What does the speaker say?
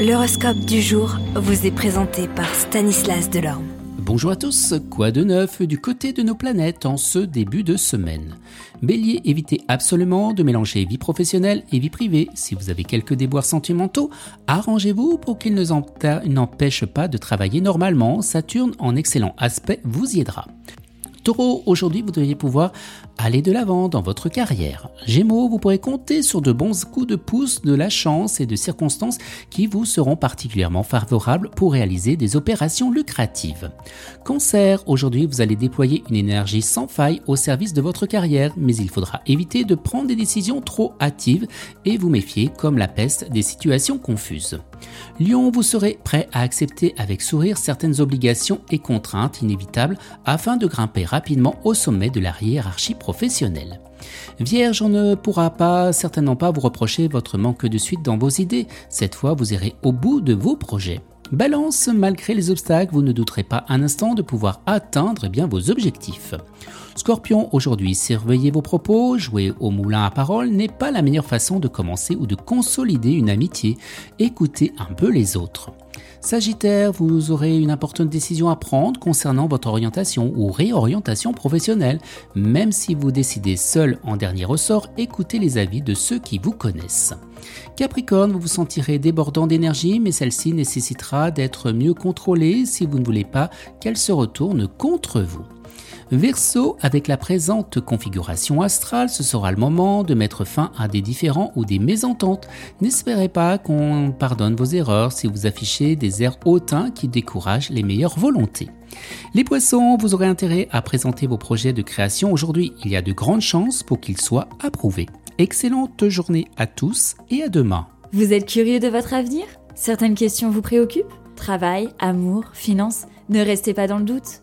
L'horoscope du jour vous est présenté par Stanislas Delorme. Bonjour à tous, quoi de neuf du côté de nos planètes en ce début de semaine? Bélier, évitez absolument de mélanger vie professionnelle et vie privée. Si vous avez quelques déboires sentimentaux, arrangez-vous pour qu'ils ne n'empêchent pas de travailler normalement. Saturne, en excellent aspect, vous y aidera. Taureau, aujourd'hui vous devriez pouvoir aller de l'avant dans votre carrière. Gémeaux, vous pourrez compter sur de bons coups de pouce de la chance et de circonstances qui vous seront particulièrement favorables pour réaliser des opérations lucratives. Cancer, aujourd'hui vous allez déployer une énergie sans faille au service de votre carrière, mais il faudra éviter de prendre des décisions trop hâtives et vous méfier comme la peste des situations confuses. Lion, vous serez prêt à accepter avec sourire certaines obligations et contraintes inévitables afin de grimper rapidement au sommet de la hiérarchie professionnelle. Vierge, on ne pourra pas certainement pas vous reprocher votre manque de suite dans vos idées. Cette fois, vous irez au bout de vos projets. Balance, malgré les obstacles, vous ne douterez pas un instant de pouvoir atteindre bien vos objectifs. Scorpion, aujourd'hui, surveillez vos propos, jouer au moulin à parole n'est pas la meilleure façon de commencer ou de consolider une amitié. Écoutez un peu les autres. Sagittaire, vous aurez une importante décision à prendre concernant votre orientation ou réorientation professionnelle. Même si vous décidez seul en dernier ressort, écoutez les avis de ceux qui vous connaissent. Capricorne, vous vous sentirez débordant d'énergie, mais celle-ci nécessitera d'être mieux contrôlée si vous ne voulez pas qu'elle se retourne contre vous. Verseau, avec la présente configuration astrale, ce sera le moment de mettre fin à des différends ou des mésententes. N'espérez pas qu'on pardonne vos erreurs si vous affichez des airs hautains qui découragent les meilleures volontés. Les poissons, vous aurez intérêt à présenter vos projets de création aujourd'hui. Il y a de grandes chances pour qu'ils soient approuvés. Excellente journée à tous et à demain. Vous êtes curieux de votre avenir? Certaines questions vous préoccupent? Travail, amour, finances? Ne restez pas dans le doute.